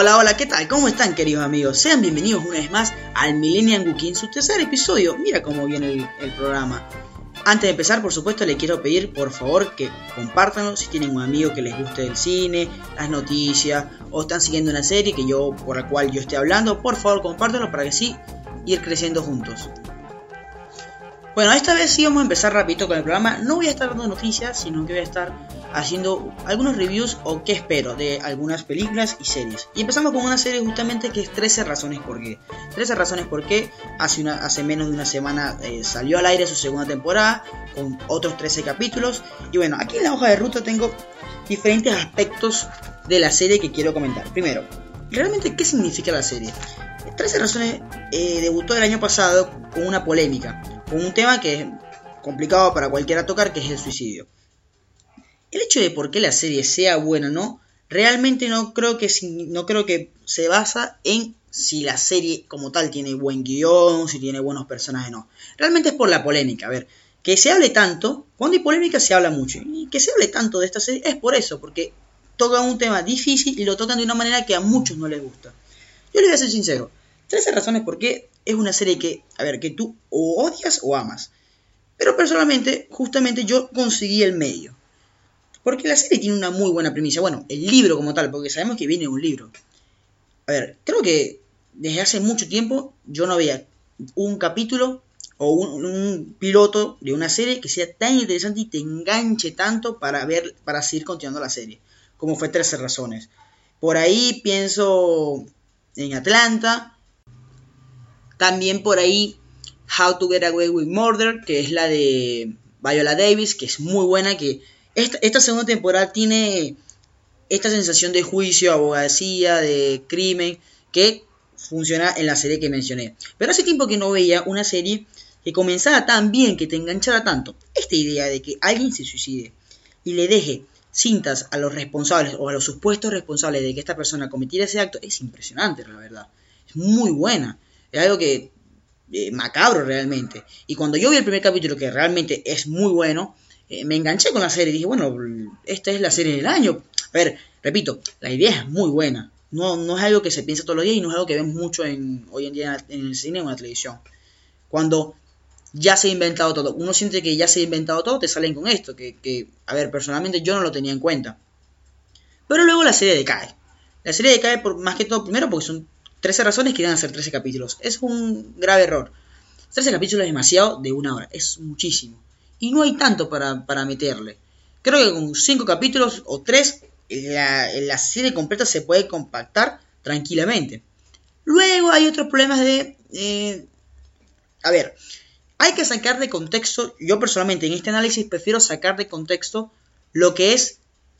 Hola, hola, ¿qué tal? ¿Cómo están queridos amigos? Sean bienvenidos una vez más al Millennium Wiki su tercer episodio. Mira cómo viene el, programa. Antes de empezar, por supuesto, le quiero pedir por favor que compártanlo si tienen un amigo que les guste el cine, las noticias o están siguiendo una serie que yo por la cual yo esté hablando, por favor compártanlo para que sí ir creciendo juntos. Bueno, esta vez sí vamos a empezar rapidito con el programa. No voy a estar dando noticias, sino que voy a estar haciendo algunos reviews o qué espero de algunas películas y series. Y empezamos con una serie justamente que es 13 razones por qué. 13 razones por qué hace, hace menos de una semana eh, salió al aire su segunda temporada con otros 13 capítulos. Y bueno, aquí en la hoja de ruta tengo diferentes aspectos de la serie que quiero comentar. Primero, realmente qué significa la serie. 13 razones eh, debutó el año pasado con una polémica con un tema que es complicado para cualquiera tocar, que es el suicidio. El hecho de por qué la serie sea buena o no, realmente no creo que no creo que se basa en si la serie como tal tiene buen guion, si tiene buenos personajes o no. Realmente es por la polémica. A ver, que se hable tanto, cuando hay polémica se habla mucho. Y que se hable tanto de esta serie es por eso, porque tocan un tema difícil y lo tocan de una manera que a muchos no les gusta. Yo les voy a ser sincero. 13 razones por qué es una serie que, a ver, que tú o odias o amas. Pero personalmente, justamente yo conseguí el medio. Porque la serie tiene una muy buena premisa. Bueno, el libro como tal, porque sabemos que viene un libro. A ver, creo que desde hace mucho tiempo yo no veía un capítulo o un, piloto de una serie que sea tan interesante y te enganche tanto para ver, para seguir continuando la serie. Como fue 13 razones. Por ahí pienso en Atlanta, también por ahí How to Get Away with Murder, que es la de Viola Davis, que es muy buena, que esta, segunda temporada tiene esta sensación de juicio, abogacía, de crimen, que funciona en la serie que mencioné. Pero hace tiempo que no veía una serie que comenzara tan bien, que te enganchara tanto. Esta idea de que alguien se suicide y le deje cintas a los responsables o a los supuestos responsables de que esta persona cometiera ese acto es impresionante, la verdad. Es muy buena. Es algo que eh, macabro realmente. Y cuando yo vi el primer capítulo, que realmente es muy bueno, eh, me enganché con la serie. Dije, bueno, esta es la serie del año. A ver, repito, la idea es muy buena. No, no es algo que se piensa todos los días y no es algo que vemos mucho en, hoy en día en el cine o en la televisión. Cuando ya se ha inventado todo, uno siente que ya se ha inventado todo, te salen con esto, que, que, a ver, personalmente yo no lo tenía en cuenta. Pero luego la serie decae. La serie decae por más que todo, primero porque son 13 razones que a hacer 13 capítulos. Es un grave error. 13 capítulos es demasiado de una hora. Es muchísimo. Y no hay tanto para, meterle. Creo que con 5 capítulos o 3 la, la, serie completa se puede compactar tranquilamente. Luego hay otros problemas de... Eh, a ver, hay que sacar de contexto, yo personalmente en este análisis prefiero sacar de contexto lo que es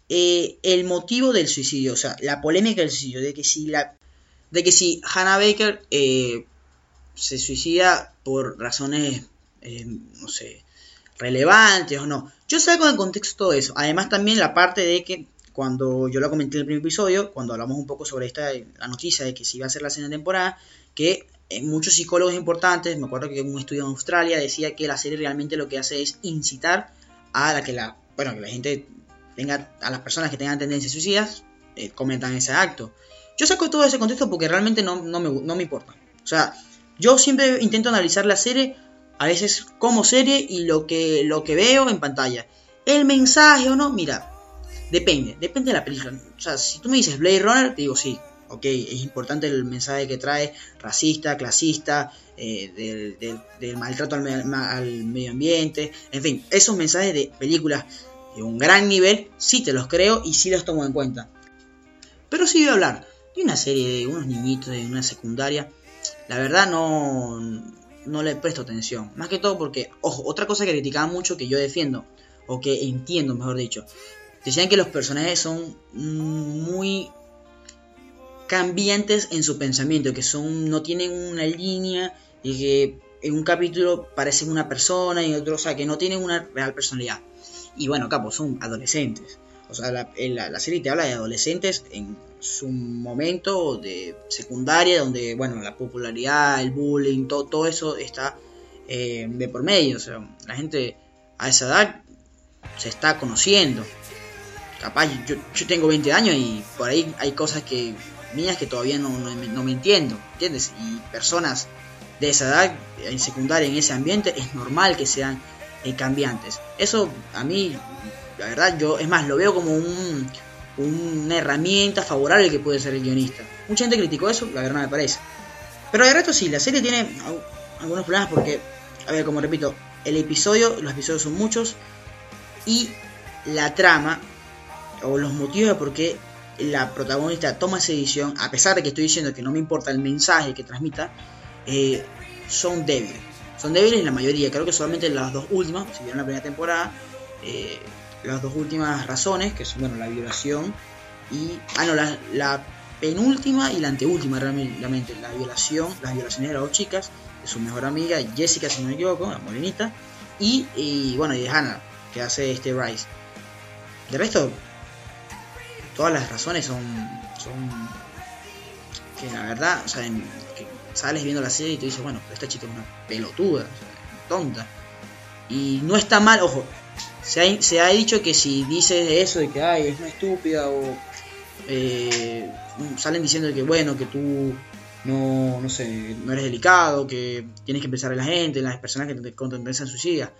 eh, el motivo del suicidio, o sea, la polémica del suicidio, de que si la de que si Hannah Baker eh, se suicida por razones, eh, no sé, relevantes o no. Yo saco en contexto de eso. Además también la parte de que cuando yo lo comenté en el primer episodio, cuando hablamos un poco sobre esta la noticia de que se iba a hacer la segunda temporada, que eh, muchos psicólogos importantes, me acuerdo que un estudio en Australia decía que la serie realmente lo que hace es incitar a la que la, bueno, que la gente tenga, a las personas que tengan tendencias suicidas, cometan ese acto. Yo saco todo ese contexto porque realmente no, me, importa. O sea, yo siempre intento analizar la serie, a veces como serie y lo que, lo que veo en pantalla. El mensaje o no, mira, depende, depende de la película. O sea, si tú me dices Blade Runner, te digo sí, ok, es importante el mensaje que trae, racista, clasista, eh, del, maltrato al, medio ambiente, en fin, esos mensajes de películas de un gran nivel, sí te los creo y sí los tomo en cuenta. Pero sí voy a hablar una serie de unos niñitos de una secundaria, la verdad no, no le presto atención. Más que todo porque, ojo, otra cosa que criticaban mucho que yo defiendo, o que entiendo, mejor dicho, decían que los personajes son muy cambiantes en su pensamiento, que son no tienen una línea y que en un capítulo parecen una persona y en otro, o sea, que no tienen una real personalidad. Y bueno, capos, son adolescentes. O sea, la, la, serie te habla de adolescentes en su momento de secundaria, donde, bueno, la popularidad, el bullying, todo, todo eso está eh, de por medio. O sea, la gente a esa edad se está conociendo. Capaz, yo, yo tengo 20 años y por ahí hay cosas que mías que todavía no, no, me entiendo, ¿entiendes? Y personas de esa edad, en secundaria, en ese ambiente, es normal que sean eh, cambiantes. Eso a mí, la verdad, yo, es más, lo veo como un, una herramienta favorable que puede ser el guionista. Mucha gente criticó eso, la verdad no me parece. Pero de resto sí, la serie tiene algunos problemas porque, a ver, como repito, el episodio, los episodios son muchos y la trama o los motivos de por qué la protagonista toma esa decisión, a pesar de que estoy diciendo que no me importa el mensaje que transmita, eh, son débiles. Son débiles la mayoría, creo que solamente las dos últimas, si vieron la primera temporada, eh, las dos últimas razones, que son bueno, la violación y. Ah, no, la, penúltima y la anteúltima realmente, la violación, las violaciones de las dos chicas, de su mejor amiga, Jessica, si no me equivoco, la morenita, y, bueno, y de Hannah, que hace este Rice. De resto, todas las razones son, son que la verdad, o sea, sales viendo la serie y te dices, bueno, esta chica es una pelotuda, tonta. Y no está mal, ojo, se ha, dicho que si dices eso de que ay, es una estúpida o eh, salen diciendo que bueno, que tú no, no sé, no eres delicado, que tienes que pensar en la gente, en las personas que te, con tendencia suicida.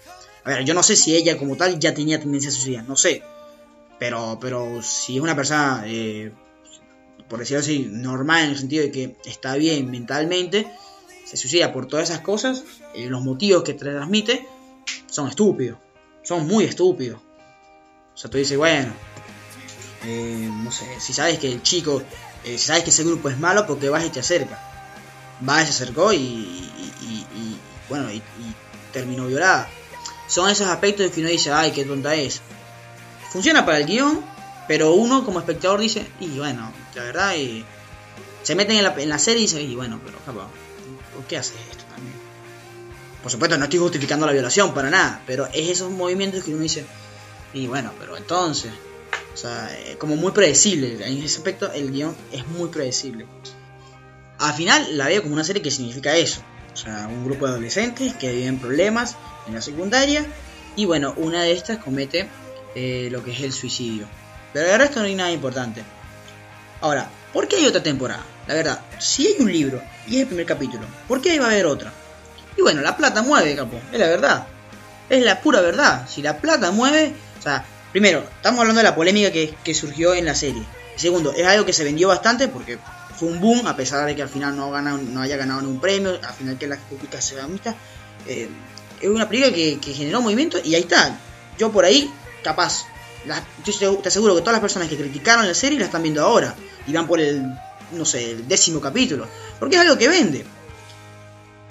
A ver, yo no sé si ella como tal ya tenía tendencia suicida, no sé. Pero, pero si es una persona, eh, por decirlo así, normal en el sentido de que está bien mentalmente, se suicida por todas esas cosas, eh, los motivos que te transmite son estúpidos son muy estúpidos. O sea, tú dices, bueno, eh, no sé, si sabes que el chico, eh, si sabes que ese grupo es malo, porque vas y te acerca. Vas y se acercó y, bueno, y, terminó violada. Son esos aspectos que uno dice, ay, qué tonta es. Funciona para el guion, pero uno como espectador dice, y bueno, la verdad, y se meten en la, en la serie y dice, y bueno, pero capaz, ¿por qué haces esto? Por supuesto, no estoy justificando la violación para nada, pero es esos movimientos que uno dice, y bueno, pero entonces, o sea, como muy predecible, en ese aspecto el guion es muy predecible. Al final la veo como una serie que significa eso, o sea, un grupo de adolescentes que viven problemas en la secundaria, y bueno, una de estas comete eh, lo que es el suicidio. Pero el resto no hay nada importante. Ahora, ¿por qué hay otra temporada? La verdad, si hay un libro y es el primer capítulo, ¿por qué va a haber otra? Y bueno, la plata mueve, capo. Es la verdad. Es la pura verdad. Si la plata mueve, o sea, primero, estamos hablando de la polémica que, surgió en la serie. Y segundo, es algo que se vendió bastante porque fue un boom, a pesar de que al final no, no haya ganado ningún premio, al final que la crítica se mixta. Eh, es una película que, generó movimiento y ahí está. Yo por ahí, capaz, te aseguro que todas las personas que criticaron la serie la están viendo ahora y van por el, no sé, el décimo capítulo. Porque es algo que vende.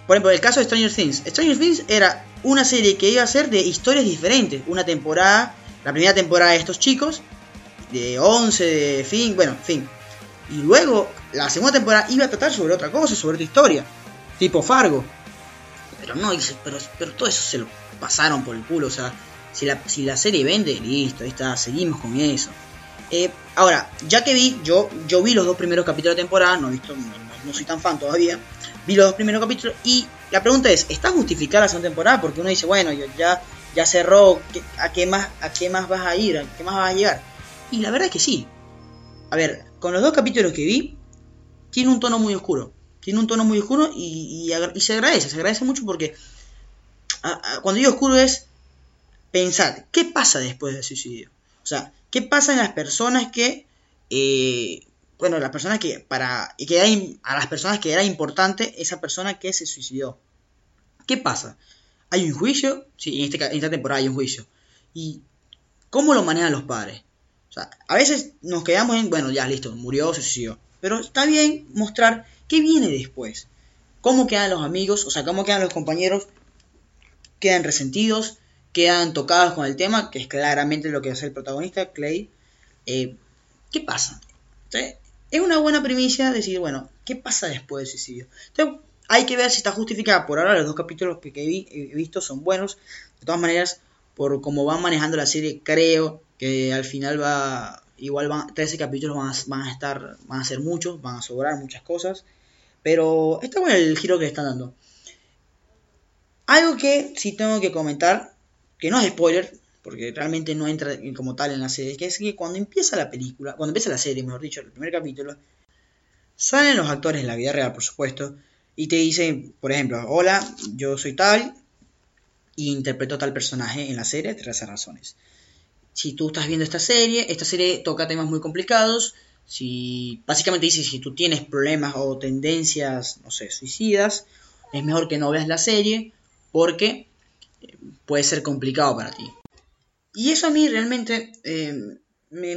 Por ejemplo, el caso de Stranger Things. Stranger Things era una serie que iba a ser de historias diferentes. Una temporada, la primera temporada de estos chicos, de 11, de fin, bueno, fin. Y luego, la segunda temporada iba a tratar sobre otra cosa, sobre otra historia. Tipo Fargo. Pero no, pero, todo eso se lo pasaron por el culo. O sea, si la, si la serie vende, listo, ahí está, seguimos con eso. Eh, ahora, ya que vi, yo, yo vi los dos primeros capítulos de temporada, no he visto, no soy tan fan todavía vi los dos primeros capítulos y la pregunta es, ¿está justificada la segunda temporada? Porque uno dice, bueno, ya, ya cerró, ¿a qué, más, ¿a qué más vas a ir? ¿A qué más vas a llegar? Y la verdad es que sí. A ver, con los dos capítulos que vi, tiene un tono muy oscuro. Tiene un tono muy oscuro y, se agradece, se agradece mucho porque cuando digo oscuro es pensar, ¿qué pasa después del suicidio? O sea, ¿qué pasa en las personas que eh, bueno, las personas que, para, y que a las personas que era importante esa persona que se suicidó. ¿Qué pasa? ¿Hay un juicio? Sí, en, este, en esta temporada hay un juicio. ¿Y cómo lo manejan los padres? O sea, a veces nos quedamos en, bueno, ya listo, murió, se suicidó. Pero está bien mostrar qué viene después. ¿Cómo quedan los amigos? O sea, ¿cómo quedan los compañeros? ¿Quedan resentidos? ¿Quedan tocados con el tema? Que es claramente lo que hace el protagonista, Clay. Eh, ¿Qué pasa? Es una buena primicia decir, bueno, ¿qué pasa después del suicidio? Hay que ver si está justificada. Por ahora, los dos capítulos que he visto son buenos. De todas maneras, por cómo van manejando la serie, creo que al final va. Igual van, 13 capítulos van a, estar. Van a ser muchos, van a sobrar muchas cosas. Pero está bueno el giro que le están dando. Algo que sí tengo que comentar, que no es spoiler, porque realmente no entra como tal en la serie, que es que cuando empieza la película, cuando empieza la serie, mejor dicho, el primer capítulo, Salen los actores en la vida real, por supuesto, y te dicen, por ejemplo, hola, yo soy tal y interpreto tal personaje en la serie, 13 razones. Si tú estás viendo esta serie, esta serie toca temas muy complicados, si básicamente dice si tú tienes problemas o tendencias, no sé, suicidas, es mejor que no veas la serie porque eh, puede ser complicado para ti. Y eso a mí realmente eh, me,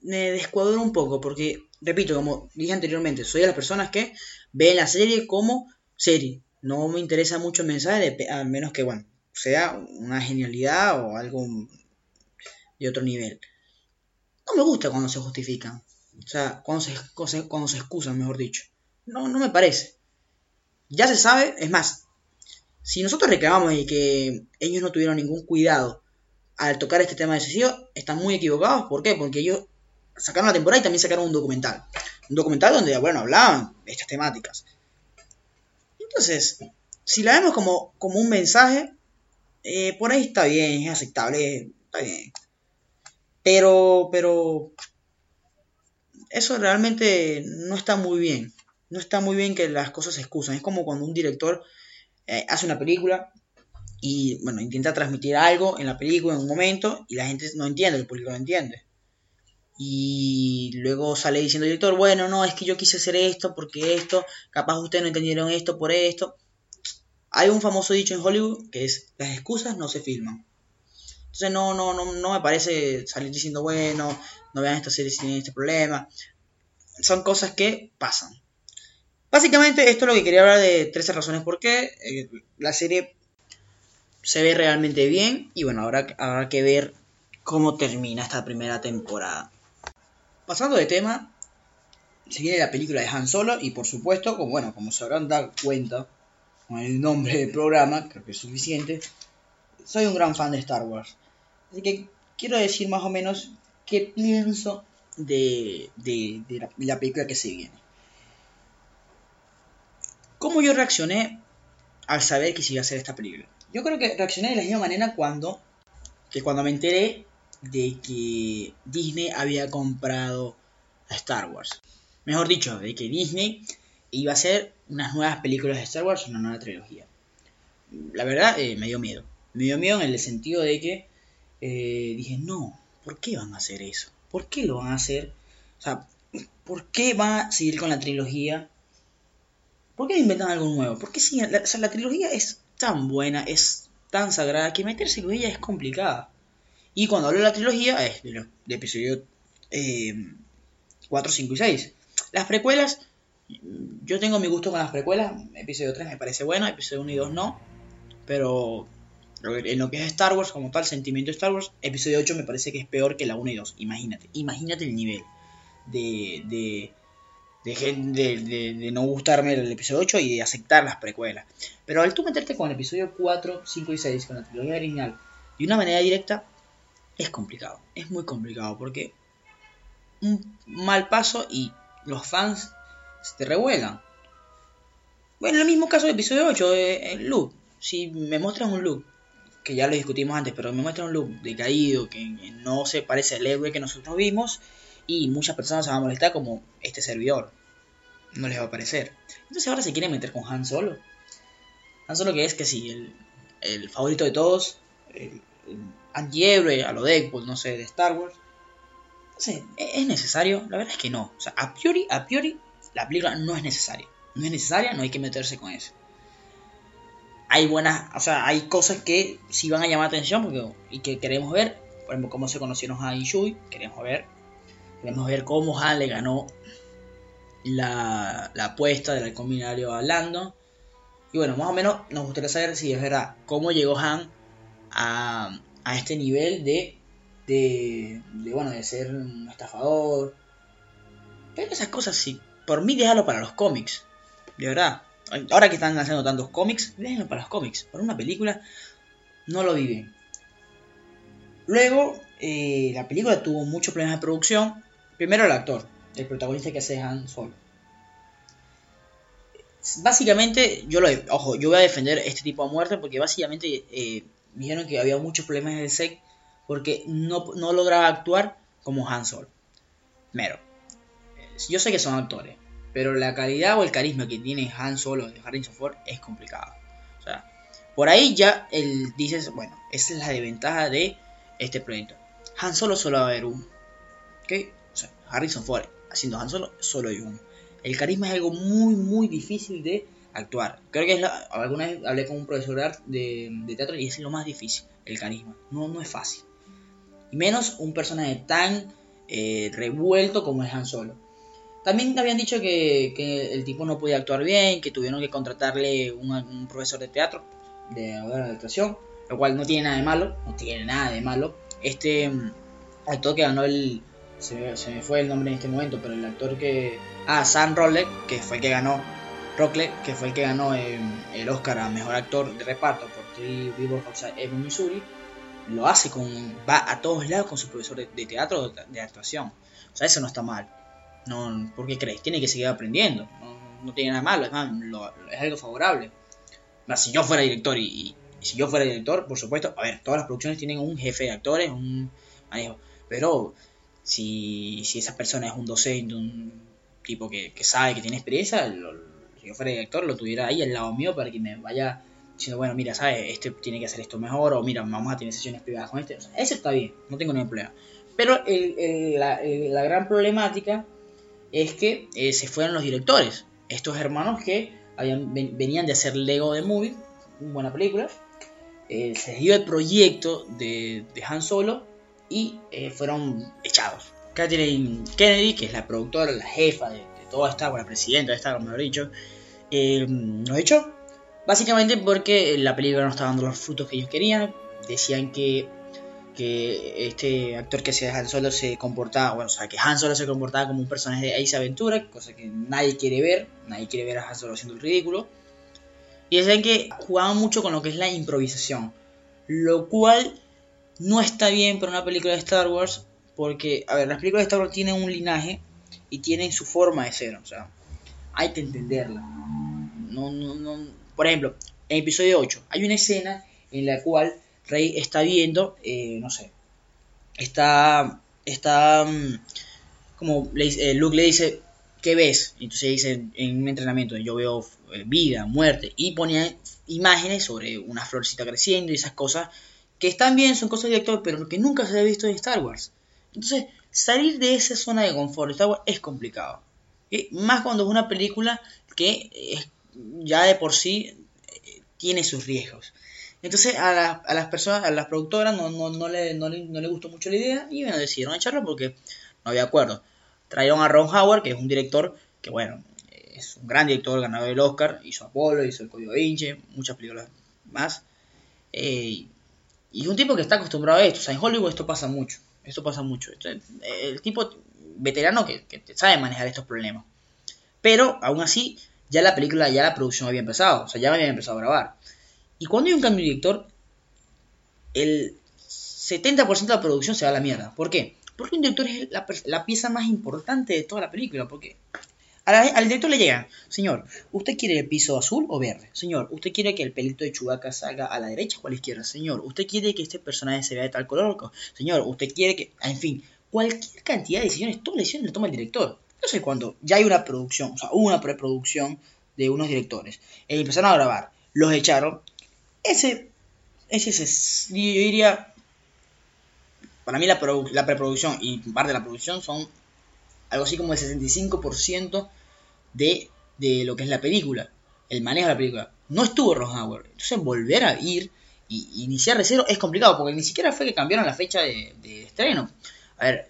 me, descuadró un poco porque, repito, como dije anteriormente, soy de las personas que ven la serie como serie. No me interesa mucho el mensaje, a menos que, bueno, sea una genialidad o algo de otro nivel. No me gusta cuando se justifican. O sea, cuando se, cuando se excusan, mejor dicho. No, no me parece. Ya se sabe, es más, si nosotros reclamamos y que ellos no tuvieron ningún cuidado al tocar este tema de suicidio, están muy equivocados. ¿Por qué? Porque ellos sacaron la temporada y también sacaron un documental. Un documental donde, bueno, hablaban de estas temáticas. Entonces, si la vemos como, como un mensaje, eh, por ahí está bien, es aceptable, está bien. Pero, pero, eso realmente no está muy bien. No está muy bien que las cosas se excusan. Es como cuando un director eh, hace una película y, bueno, intenta transmitir algo en la película en un momento y la gente no entiende, el público no entiende. Y luego sale diciendo el director, bueno, no, es que yo quise hacer esto porque esto, capaz ustedes no entendieron esto por esto. Hay un famoso dicho en Hollywood que es, las excusas no se filman. Entonces no, no, no, no me parece salir diciendo, bueno, no vean esta serie si este problema. Son cosas que pasan. Básicamente esto es lo que quería hablar de 13 razones por qué. Eh, la serie se ve realmente bien y bueno, habrá, habrá que ver cómo termina esta primera temporada. Pasando de tema, se viene la película de Han Solo y por supuesto, como, bueno, como se habrán dado cuenta con el nombre del programa, creo que es suficiente, soy un gran fan de Star Wars. Así que quiero decir más o menos qué pienso de, de, la, película que se viene. ¿Cómo yo reaccioné al saber que se iba a hacer esta película? Yo creo que reaccioné de la misma manera cuando, que cuando me enteré de que Disney había comprado a Star Wars. Mejor dicho, de que Disney iba a hacer unas nuevas películas de Star Wars, una nueva trilogía. La verdad, eh, me dio miedo. Me dio miedo en el sentido de que eh, dije, no, ¿por qué van a hacer eso? ¿Por qué lo van a hacer? O sea, ¿por qué van a seguir con la trilogía? ¿Por qué inventan algo nuevo? ¿Por qué La, o sea, la trilogía es tan buena, es tan sagrada, que meterse con ella es complicada. Y cuando hablo de la trilogía, es de, episodio 4, eh, 5 y 6. Las precuelas, yo tengo mi gusto con las precuelas. Episodio 3 me parece bueno, episodio 1 y 2 no. Pero en lo que es Star Wars, como tal, sentimiento de Star Wars, episodio 8 me parece que es peor que la 1 y 2. Imagínate, imagínate el nivel de, de, de, de, no gustarme el episodio 8 y de aceptar las precuelas. Pero al tú meterte con el episodio 4, 5 y 6, con la trilogía original, de una manera directa, es complicado. Es muy complicado porque un mal paso y los fans se te revuelan. Bueno, en el mismo caso del episodio 8, eh, el look. Si me muestras un look que ya lo discutimos antes, pero me muestra un look decaído, que no se parece al héroe que nosotros vimos, y muchas personas se van a molestar como este servidor. No les va a parecer. Entonces ahora se quiere meter con Han Solo. Han Solo que es que sí, el, favorito de todos, el, antihéroe a lo Deadpool, no sé, de Star Wars. ¿es, ¿es necesario? La verdad es que no. O sea, a priori, a priori, la película no es necesaria. No es necesaria, no hay que meterse con eso hay buenas, o sea, hay cosas que sí van a llamar atención porque, y que queremos ver, por ejemplo, cómo se conocieron Han y Shui, queremos ver, queremos ver cómo Han le ganó la, apuesta del halcón binario a. Y bueno, más o menos nos gustaría saber si es verdad cómo llegó Han a, a este nivel de, de, de, bueno, de ser un estafador. Pero esas cosas sí, por mí déjalo para los cómics, de verdad. Ahora que están haciendo tantos cómics, déjenlo para los cómics. Para una película no lo viven. Luego, eh, la película tuvo muchos problemas de producción. Primero el actor, el protagonista que hace Han Solo. Básicamente, yo lo ojo, yo voy a defender este tipo de muerte porque básicamente eh, dijeron que había muchos problemas en el set porque no, no lograba actuar como Han Solo. Primero, yo sé que son actores, pero la calidad o el carisma que tiene Han Solo de Harrison Ford es complicado. O sea, por ahí ya él dices, bueno, esa es la desventaja de este proyecto. Han Solo solo va a haber uno. ¿Ok? Harrison Ford haciendo Han Solo, solo hay uno. El carisma es algo muy, muy difícil de actuar. Creo que es la, alguna vez hablé con un profesor de, de, teatro y es lo más difícil, el carisma. No, no es fácil. Y menos un personaje tan eh, revuelto como es Han Solo. También habían dicho que, el tipo no podía actuar bien, que tuvieron que contratarle un, un profesor de teatro, de, actuación, lo cual no tiene nada de malo, no tiene nada de malo. Este mm, actor que ganó el... Se me, fue el nombre en este momento, pero el actor que... Ah, Sam Rockley, que fue el que ganó... Rockley, que fue el que ganó em, el Oscar a Mejor Actor de Reparto por Three Billboards Outside Missouri, lo hace con... va a todos lados con su profesor de, teatro de actuación. O sea, eso no está mal. No, ¿Por qué crees? Tiene que seguir aprendiendo. No, tiene nada malo, es, más, es algo favorable. si yo fuera director y, si yo fuera director, por supuesto, a ver, todas las producciones tienen un jefe de actores, un manejo. Pero si, si esa persona es un docente, un tipo que, sabe, que tiene experiencia, si yo fuera director, lo tuviera ahí al lado mío para que me vaya diciendo, bueno, mira, ¿sabes? Este tiene que hacer esto mejor, o mira, vamos a tener sesiones privadas con este. Eso está bien, no tengo ningún problema. Pero la, gran problemática es que eh, se fueron los directores. Estos hermanos que habían, venían de hacer Lego de Movie, una buena película. Eh, se dio el proyecto de, Han Solo y eh, fueron echados. Catherine Kennedy, que es la productora, la jefa de, toda esta, la presidenta de esta, como he dicho, lo echó. Básicamente porque la película no estaba dando los frutos que ellos querían. Decían que que este actor que hacía Han Solo se comportaba, bueno, o sea, que Han Solo se comportaba como un personaje de Ace Aventura, cosa que nadie quiere ver, nadie quiere ver a Han Solo haciendo el ridículo. Y decían que jugaban mucho con lo que es la improvisación, lo cual no está bien para una película de Star Wars, porque, a ver, las películas de Star Wars tienen un linaje y tienen su forma de ser, o sea, hay que entenderla. No, no, no. Por ejemplo, en episodio 8 hay una escena en la cual Rey está viendo, eh, no sé, está, está, mm, como le, eh, Luke le dice, ¿qué ves? Entonces dice en un entrenamiento, yo veo eh, vida, muerte, y ponía imágenes sobre una florcita creciendo y esas cosas que están bien, son cosas de actor, pero que nunca se había visto en Star Wars. Entonces, salir de esa zona de confort de Star Wars es complicado. Más cuando es una película que ya de por sí tiene sus riesgos. Entonces a, las personas, a las productoras no, no, no, le, no, le, gustó mucho la idea y bueno, decidieron echarlo porque no había acuerdo. Trajeron a Ron Howard, que es un director que bueno, es un gran director, ganador del Oscar, hizo Apolo, hizo El Código Vinci, muchas películas más. Eh, y un tipo que está acostumbrado a esto. O sea, en Hollywood esto pasa mucho. Esto pasa mucho. el tipo veterano que, que sabe manejar estos problemas. Pero aún así, ya la película, ya la producción había empezado. O sea, ya había empezado a grabar. Y cuando hay un cambio de director, el 70% de la producción se va a la mierda. ¿Por qué? Porque un director es la, pieza más importante de toda la película. Porque al director le llega, señor, ¿usted quiere el piso azul o verde? Señor, ¿usted quiere que el pelito de Chubaca salga a la derecha o a la izquierda? Señor, ¿usted quiere que este personaje se vea de tal color? Señor, ¿usted quiere que... En fin, cualquier cantidad de decisiones, todas las decisiones las toma el director. No sé cuándo ya hay una producción, o sea, una preproducción de unos directores. Y empezaron a grabar, los echaron ese, ese, ese yo diría, para mí la, la preproducción y parte de la producción son algo así como el 65% de, de lo que es la película, el manejo de la película. No estuvo Howard, entonces volver a ir y iniciar de cero es complicado porque ni siquiera fue que cambiaron la fecha de, estreno. A ver,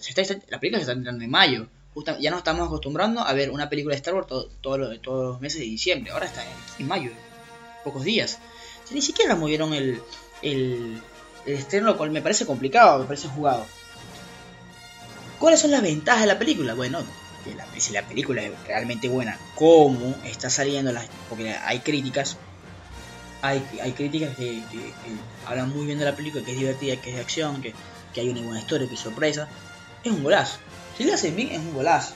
la película se está entrando en mayo. ya nos estamos acostumbrando a ver una película de Star Wars todo, todos los meses de diciembre. Ahora está en mayo, pocos días ni siquiera movieron el, el, estreno, lo cual me parece complicado, me parece jugado. ¿Cuáles son las ventajas de la película? Bueno, si la película es realmente buena, ¿cómo está saliendo? Las, porque hay críticas, hay, hay críticas que, hablan muy bien de la película, que es divertida, que es de acción, que, hay una buena historia, que es sorpresa. Es un golazo. Si le hacen bien, es un golazo.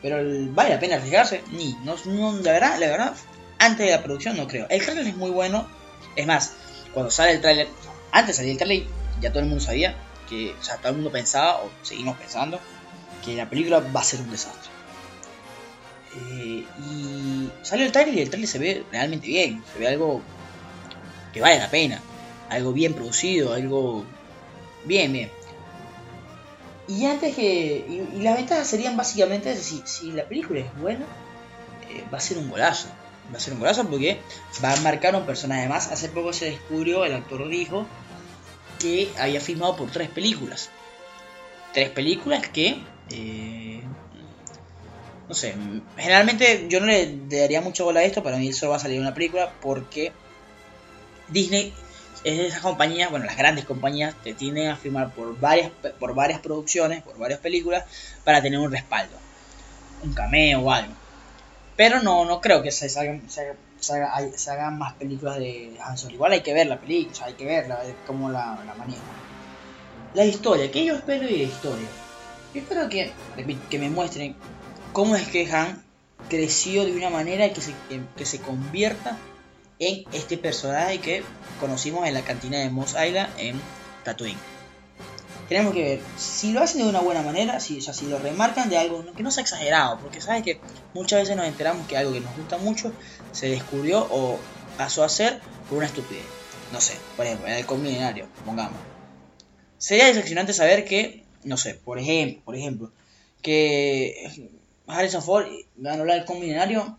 Pero vale la pena arriesgarse, ni. No, no, la verdad, la verdad, antes de la producción no creo. El trailer es muy bueno. Es más, cuando sale el trailer, antes salir el trailer, ya todo el mundo sabía que, o sea, todo el mundo pensaba, o seguimos pensando, que la película va a ser un desastre. Eh, y salió el trailer y el trailer se ve realmente bien. Se ve algo que vale la pena. Algo bien producido, algo bien, bien. Y antes que. Y, las ventajas serían básicamente si, si la película es buena, eh, va a ser un golazo. Va a ser un golazo porque va a marcar un personaje más. Hace poco se descubrió, el actor dijo, que había filmado por tres películas. Tres películas que. Eh, no sé, generalmente yo no le daría mucho bola a esto, para mí solo va a salir una película porque Disney es de esas compañías, bueno, las grandes compañías te tienden a firmar por varias, por varias producciones, por varias películas, para tener un respaldo, un cameo o algo. Pero no, no creo que se, salgan, se, hagan más películas de Han. Igual hay que ver la película, hay que verla, como la, la manera. La historia, ¿qué yo espero de historia? Espero que, que me muestren cómo es que Han creció de una manera que se, que se convierta en este personaje que conocimos en la cantina de Mos Eisley en Tatooine. Tenemos que ver si lo hacen de una buena manera, si, o si lo remarcan de algo que no sea exagerado, porque sabes que muchas veces nos enteramos que algo que nos gusta mucho se descubrió o pasó a ser por una estupidez. No sé, por ejemplo, en el combinario, pongamos. Sería decepcionante saber que, no sé, por ejemplo, por ejemplo, que Harrison Ford ganó el combinario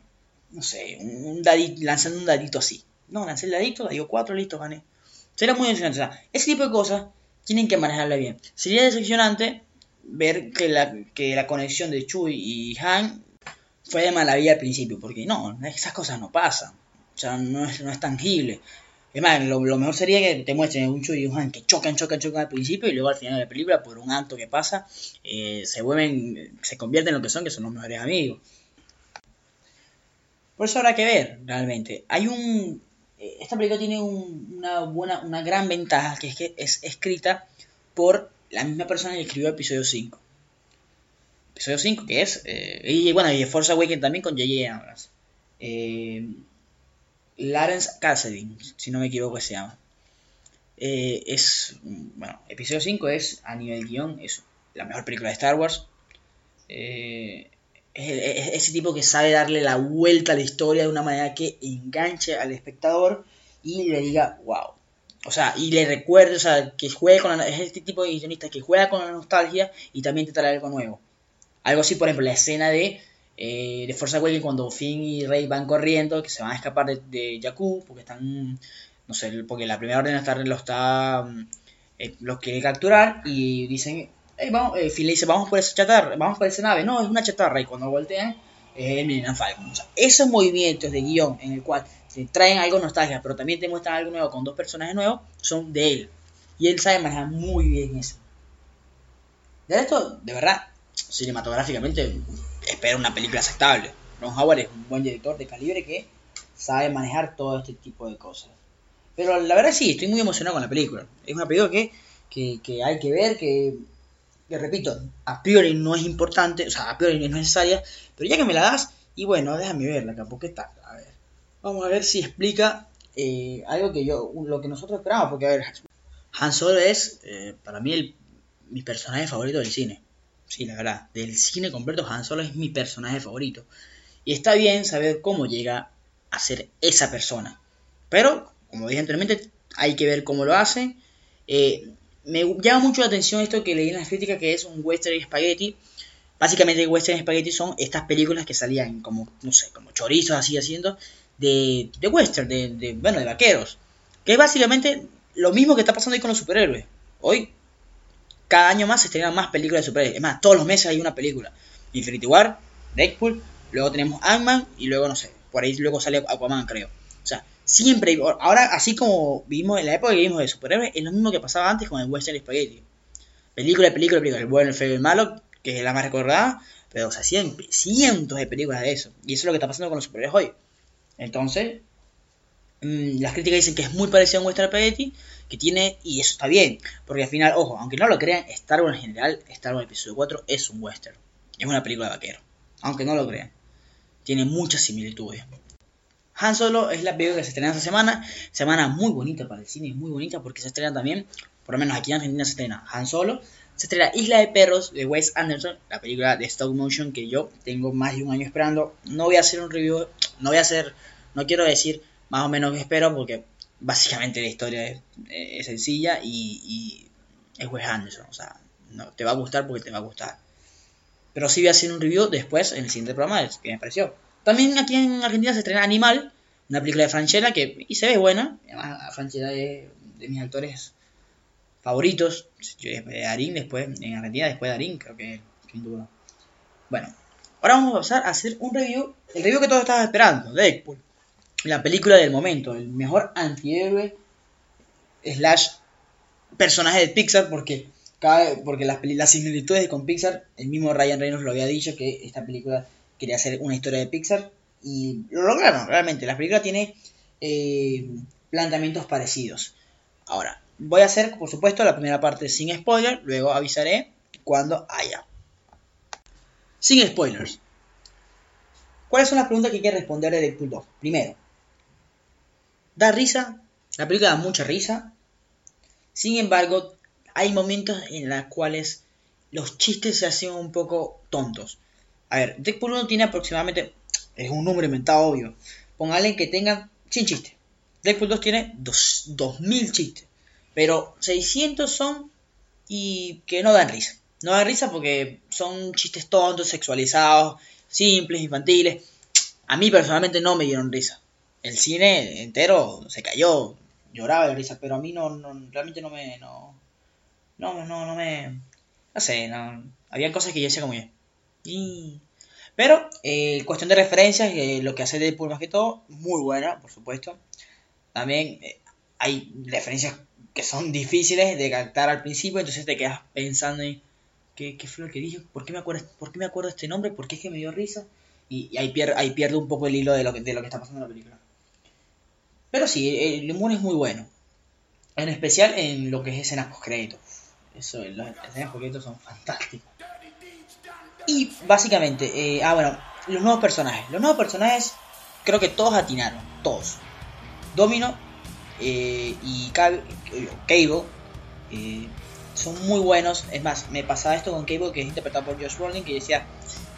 no sé, un dadito, lanzando un dadito así. No, lancé el dadito, dio cuatro, listo, gané. Sería muy decepcionante. O sea, ese tipo de cosas tienen que manejarla bien. Sería decepcionante ver que la, que la conexión de Chui y Han fue de maravilla al principio, porque no, esas cosas no pasan. O sea, no es, no es tangible. Es más, lo, mejor sería que te muestren un Chui y un Han que chocan, chocan, chocan al principio y luego al final de la película, por un acto que pasa, eh, se vuelven, se convierten en lo que son, que son los mejores amigos. Por eso habrá que ver, realmente. Hay un. Eh, esta película tiene una buena, una gran ventaja, que es que es escrita por la misma persona que escribió episodio 5. Episodio 5, que es. Eh, y bueno, y Force Awakens también con J.J. Abrams. Lawrence Kasdan, si no me equivoco, se llama. Eh, es. Bueno, episodio 5 es, a nivel guion, es la mejor película de Star Wars. Eh, es, ese tipo que sabe darle la vuelta a la historia de una manera que enganche al espectador y le diga, wow. O sea, y le recuerde, o sea, que juegue con la, es este tipo de guionista que juega con la nostalgia y también te trae algo nuevo. Algo así, por ejemplo, la escena de, eh, de Forza Awakens cuando Finn y Rey van corriendo, que se van a escapar de, de Jakku, porque están, no sé, porque la primera orden está, lo está, eh, los quiere capturar y dicen, vamos, eh, Phil le dice, vamos por esa chatarra, vamos por esa nave. No, es una chatarra. Y cuando voltean, es el Millennium Falcon. Esos movimientos de guion en el cual se traen algo nostalgia, pero también te muestran algo nuevo con dos personajes nuevos, son de él. Y él sabe manejar muy bien eso. De esto, de verdad, cinematográficamente, espero una película aceptable. Ron Howard es un buen director de calibre que sabe manejar todo este tipo de cosas. Pero la verdad sí, estoy muy emocionado con la película. Es una película que, que, hay que ver, que que repito, a priori no es importante, o sea, a priori no es necesaria, pero ya que me la das, y bueno, déjame verla, tampoco está. A ver, vamos a ver si explica eh, algo que yo, lo que nosotros esperamos, porque a ver, Han Solo es eh, para mí mi personaje favorito del cine. Sí, la verdad, del cine completo Han Solo es mi personaje favorito. Y está bien saber cómo llega a ser esa persona. Pero, como dije anteriormente, hay que ver cómo lo hace. Eh, me llama mucho la atención esto que leí en las críticas que es un western spaghetti. Básicamente western spaghetti son estas películas que salían como, no sé, como chorizos así haciendo de, de western, de, bueno, de vaqueros. Que es básicamente lo mismo que está pasando ahí con los superhéroes. Hoy, cada año más se estrenan más películas de superhéroes. Es más, todos los meses hay una película. Infinity War, Deadpool, luego tenemos Ant-Man y luego, no sé, por ahí luego sale Aquaman, creo. O sea, Siempre, ahora así como vivimos en la época que vivimos de superhéroes, es lo mismo que pasaba antes con el Western Spaghetti. Película, película, película, el bueno, el feo y el malo, que es la más recordada, pero se hacían cientos de películas de eso. Y eso es lo que está pasando con los superhéroes hoy. Entonces, mm, las críticas dicen que es muy parecido a un Western Spaghetti, que tiene, y eso está bien, porque al final, ojo, aunque no lo crean, Star Wars en general, Star Wars Episodio 4 es un western. Es una película de vaquero. Aunque no lo crean. Tiene muchas similitudes. Han Solo es la película que se estrena esta semana. Semana muy bonita para el cine, muy bonita porque se estrena también, por lo menos aquí en Argentina se estrena Han Solo, se estrena Isla de Perros de Wes Anderson, la película de stop motion que yo tengo más de un año esperando. No voy a hacer un review, no voy a hacer, no quiero decir más o menos que espero porque básicamente la historia es, sencilla y, es Wes Anderson, o sea, no, te va a gustar porque te va a gustar. Pero sí voy a hacer un review después en el siguiente programa que me pareció. También aquí en Argentina se estrena Animal, una película de Franchella que y se ve buena. Además, Franchella es de mis actores favoritos. De Darín, después en Argentina, después de Darín, creo que sin duda. Bueno, ahora vamos a pasar a hacer un review, el review que todos estaban esperando, Deadpool. La película del momento, el mejor antihéroe slash personaje de Pixar porque porque las, las similitudes con Pixar, el mismo Ryan Reynolds lo había dicho que esta película quería hacer una historia de Pixar y lo lograron realmente. La película tiene eh, planteamientos parecidos. Ahora, voy a hacer, por supuesto, la primera parte sin spoiler, luego avisaré cuando haya. Sin spoilers. ¿Cuáles son las preguntas que quiere responder de Deadpool 2? Primero, ¿da risa? La película da mucha risa. Sin embargo, hay momentos en los cuales los chistes se hacen un poco tontos. A ver, Deadpool 1 tiene aproximadamente, es un número inventado obvio, póngale que tengan 100 chistes. Deadpool 2 tiene 2000 chistes, pero 600 son y que no dan risa. No dan risa porque son chistes tontos, sexualizados, simples, infantiles. A mí personalmente no me dieron risa. El cine entero se cayó, lloraba de risa, pero a mí no, no realmente no me, no, no, no, no me, no sé, no, había cosas que yo decía como yo, pero, eh, cuestión de referencias, eh, lo que hace Deadpool más que todo, muy buena, por supuesto. También eh, hay referencias que son difíciles de captar al principio, entonces te quedas pensando en qué, fue lo que dije, ¿Por qué, me acuerdo, por qué me acuerdo este nombre, por qué es que me dio risa. Y, ahí, pierde, ahí pierde un poco el hilo de lo, que, de lo que está pasando en la película. Pero sí, el humor es muy bueno. En especial en lo que es escenas post créditos. Eso, las escenas post créditos son fantásticas. Y básicamente, eh, ah, bueno, los nuevos personajes. Los nuevos personajes, creo que todos atinaron, todos. Domino eh, y Cable, eh, son muy buenos. Es más, me pasaba esto con Cable, que es interpretado por Josh Brolin, que decía,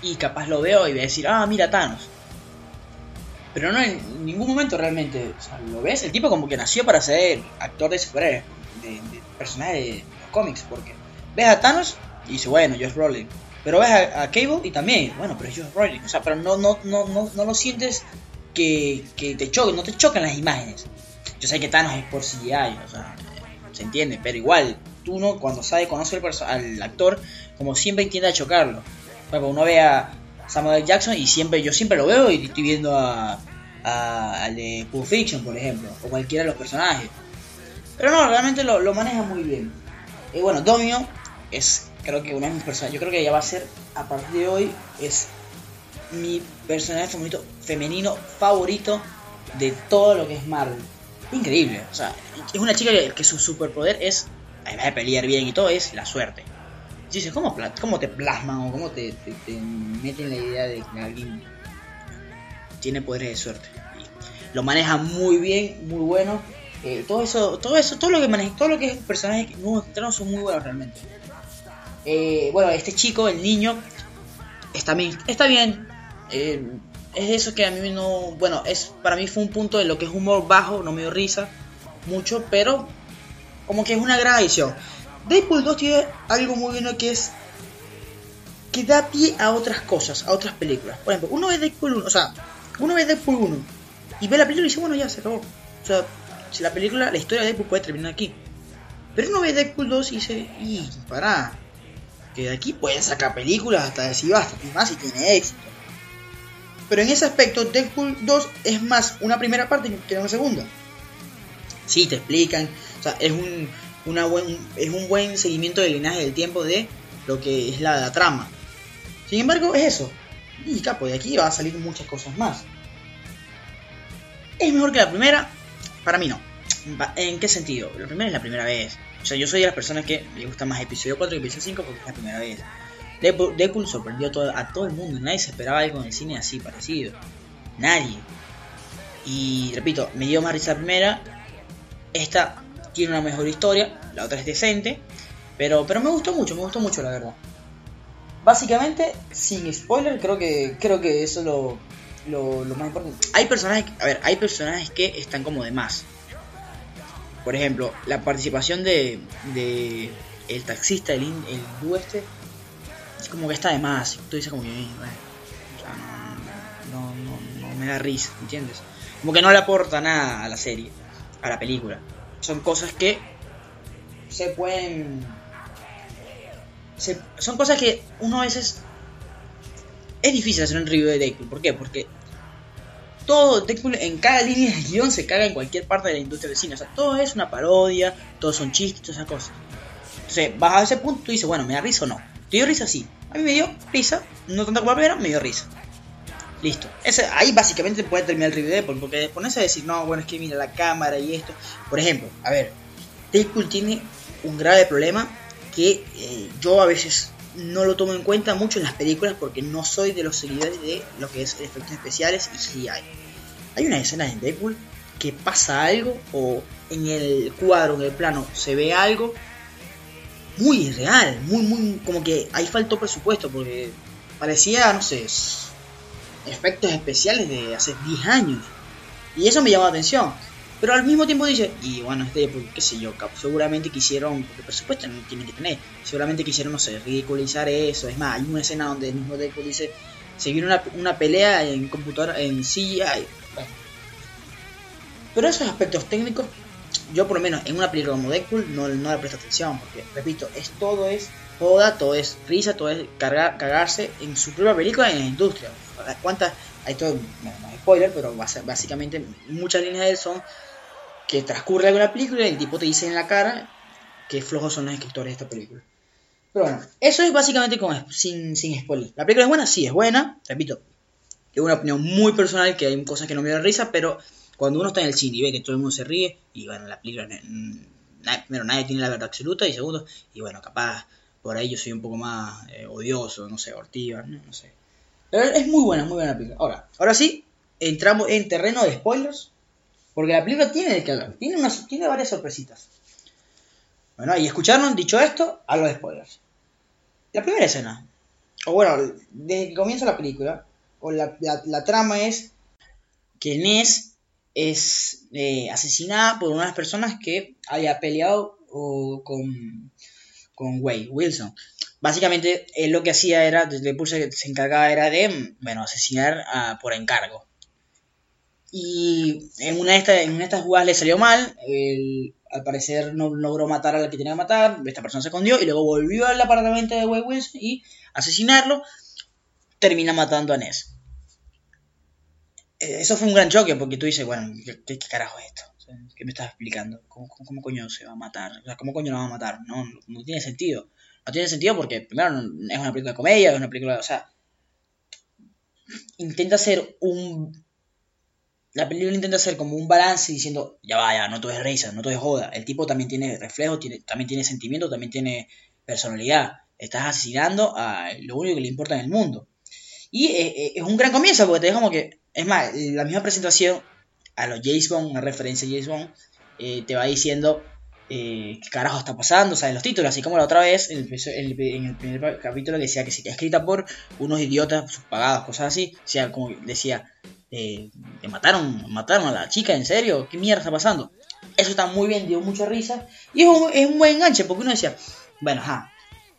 y capaz lo veo y voy a decir, ah, mira Thanos. Pero no en ningún momento realmente, o sea, lo ves, el tipo como que nació para ser actor de superhéroes, de, de personaje de los cómics, porque ves a Thanos y dice, bueno, Josh Brolin pero ves a, Cable y también, bueno, pero ellos Rolling, o sea, pero no, no, no, no, no lo sientes que, que te choquen, no te chocan las imágenes. Yo sé que Thanos es por CGI, o sea, se entiende, pero igual, tú no, cuando sabe, conoce al actor, como siempre tiende a chocarlo. Bueno, uno ve Samuel Jackson y siempre, yo siempre lo veo y estoy viendo a, a, al de Pulp Fiction, por ejemplo, o cualquiera de los personajes. Pero no, realmente lo, lo maneja muy bien. Y bueno, Domino es creo que una de mis personajes, yo creo que ya va a ser, a partir de hoy, es mi personaje favorito, femenino favorito de todo lo que es Marvel. Increíble, o sea, es una chica que, su superpoder es, además de pelear bien y todo, es la suerte. Dices, ¿cómo, ¿cómo te plasman o cómo te, te, meten la idea de que alguien tiene poderes de suerte? lo maneja muy bien, muy bueno. Eh, todo eso, todo eso, todo lo que maneja, todo lo que es personajes nuevos son muy buenos realmente. Eh, bueno, este chico, el niño, está bien. Está bien. Eh, es eso que a mí no. Bueno, es para mí fue un punto de lo que es humor bajo, no me dio risa mucho, pero como que es una gran edición. Deadpool 2 tiene algo muy bueno que es que da pie a otras cosas, a otras películas. Por ejemplo, uno ve Deadpool 1, o sea, uno ve Deadpool 1 y ve la película y dice, bueno, ya se acabó. O sea, si la película, la historia de Deadpool puede terminar aquí. Pero uno ve Deadpool 2 y dice, y pará, que de aquí pueden sacar películas hasta decir basta, y más si tiene éxito. Pero en ese aspecto, Deadpool 2 es más una primera parte que una segunda. Sí, te explican, o sea, es un, una buen, es un buen seguimiento del linaje del tiempo de lo que es la, trama. Sin embargo, es eso. Y capo, de aquí va a salir muchas cosas más. ¿Es mejor que la primera? Para mí no. ¿En qué sentido? La primera es la primera vez. O sea, yo soy de las personas que me gusta más episodio 4 que episodio 5 porque es la primera vez. Deadpool, sorprendió a todo, a todo el mundo. Nadie se esperaba algo en el cine así parecido. Nadie. Y repito, me dio más risa la primera. Esta tiene una mejor historia. La otra es decente. Pero, pero me gustó mucho, me gustó mucho la verdad. Básicamente, sin spoiler, creo que, creo que eso es lo, lo, más importante. Hay personajes, a ver, hay personajes que están como de más. Por ejemplo, la participación de, de el taxista, el, el hindú este, es como que está de más. Tú dices como que, "Ey, bueno, o sea, no, no, no, no me da risa, ¿entiendes? Como que no le aporta nada a la serie, a la película. Son cosas que se pueden... son cosas que uno a veces... Es difícil hacer un review de Deadpool. ¿Por qué? Porque todo Deadpool en cada línea de guion se caga en cualquier parte de la industria del cine. O sea, todo es una parodia, todos son chistes, todas esas cosas. Entonces, vas a ese punto y dices, bueno, ¿me da risa o no? ¿Te dio risa? Sí. A mí me dio risa, no tanta como la primera, me dio risa. Listo. Ese, ahí básicamente puede terminar el review de porque ponerse a decir, no, bueno, es que mira la cámara y esto. Por ejemplo, a ver, Deadpool tiene un grave problema que eh, yo a veces no lo tomo en cuenta mucho en las películas porque no soy de los seguidores de lo que es efectos especiales y CGI. Hay una escena en Deadpool que pasa algo o en el cuadro, en el plano, se ve algo muy irreal, muy, muy, como que ahí faltó presupuesto porque parecía, no sé, efectos especiales de hace 10 años. Y eso me llamó la atención. Pero al mismo tiempo dice, y bueno, este, pues, qué sé yo, seguramente quisieron, porque presupuesto no tienen que tener, seguramente quisieron, no sé, ridiculizar eso. Es más, hay una escena donde el mismo Deadpool dice, se viene una, una pelea en computadora, en CGI. Pero esos aspectos técnicos, yo por lo menos en una película como Deadpool no, no le presto atención, porque, repito, es todo es joda, todo es risa, todo es cargar, cagarse en su propia película en la industria. ¿Cuántas? Hay todo, no, no es spoiler, pero básicamente muchas líneas de él son que transcurre alguna película y el tipo te dice en la cara que flojos son los escritores de esta película. Pero bueno, eso es básicamente con, sin, sin spoiler. ¿La película es buena? Sí, es buena. Repito, es una opinión muy personal que hay cosas que no me dan risa, pero cuando uno está en el cine y ve que todo el mundo se ríe, y bueno, la película, primero, nadie tiene la verdad absoluta, y segundo, y bueno, capaz por ahí yo soy un poco más eh, odioso, no sé, hortiva, no, no sé. Pero es muy buena, muy buena película. Ahora, ahora sí, entramos en terreno de spoilers, porque la película tiene de qué hablar, tiene, unas, tiene varias sorpresitas. Bueno, y escucharon, dicho esto, hablo de spoilers. La primera escena, o bueno, desde que comienza la película, o la, la- la trama es que Ness es eh, asesinada por unas personas que había peleado con, con Wilson. Básicamente, él lo que hacía era, Deadpool se, se encargaba era de, bueno, asesinar a- por encargo. Y en una de estas, en una de estas jugadas le salió mal, él, al parecer no logró matar a la que tenía que matar, esta persona se escondió y luego volvió al apartamento de Wade Wilson y asesinarlo, termina matando a Ness. Eh, Eso fue un gran choque porque tú dices, bueno, ¿qué, carajo es esto? ¿Qué me estás explicando? ¿Cómo, cómo, coño se va a matar? O sea, ¿cómo coño lo va a matar? No, no tiene sentido. No tiene sentido porque, primero, es una película de comedia, es una película, o sea, intenta hacer un... La película intenta hacer como un balance diciendo, ya vaya, no todo es risa, no todo es joda. El tipo también tiene reflejo, tiene, también tiene sentimiento, también tiene personalidad. Estás asesinando a lo único que le importa en el mundo. Y eh, eh, es un gran comienzo porque te deja como que, es más, la misma presentación a los James Bond, una referencia a James Bond, eh, te va diciendo eh, qué carajo está pasando, sabes los títulos, así como la otra vez en el, primer capítulo que decía que si escrita por unos idiotas pagados, cosas así, o sea, como decía, eh, que mataron, mataron a la chica, ¿en serio? ¿Qué mierda está pasando? Eso está muy bien, dio mucha risa, y es un, buen enganche, porque uno decía, bueno, ajá,